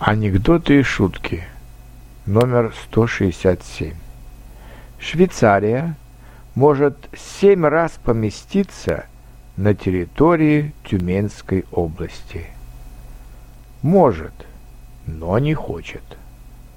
Анекдоты и шутки. Номер 167. Швейцария может семь раз поместиться на территории Тюменской области. Может, но не хочет.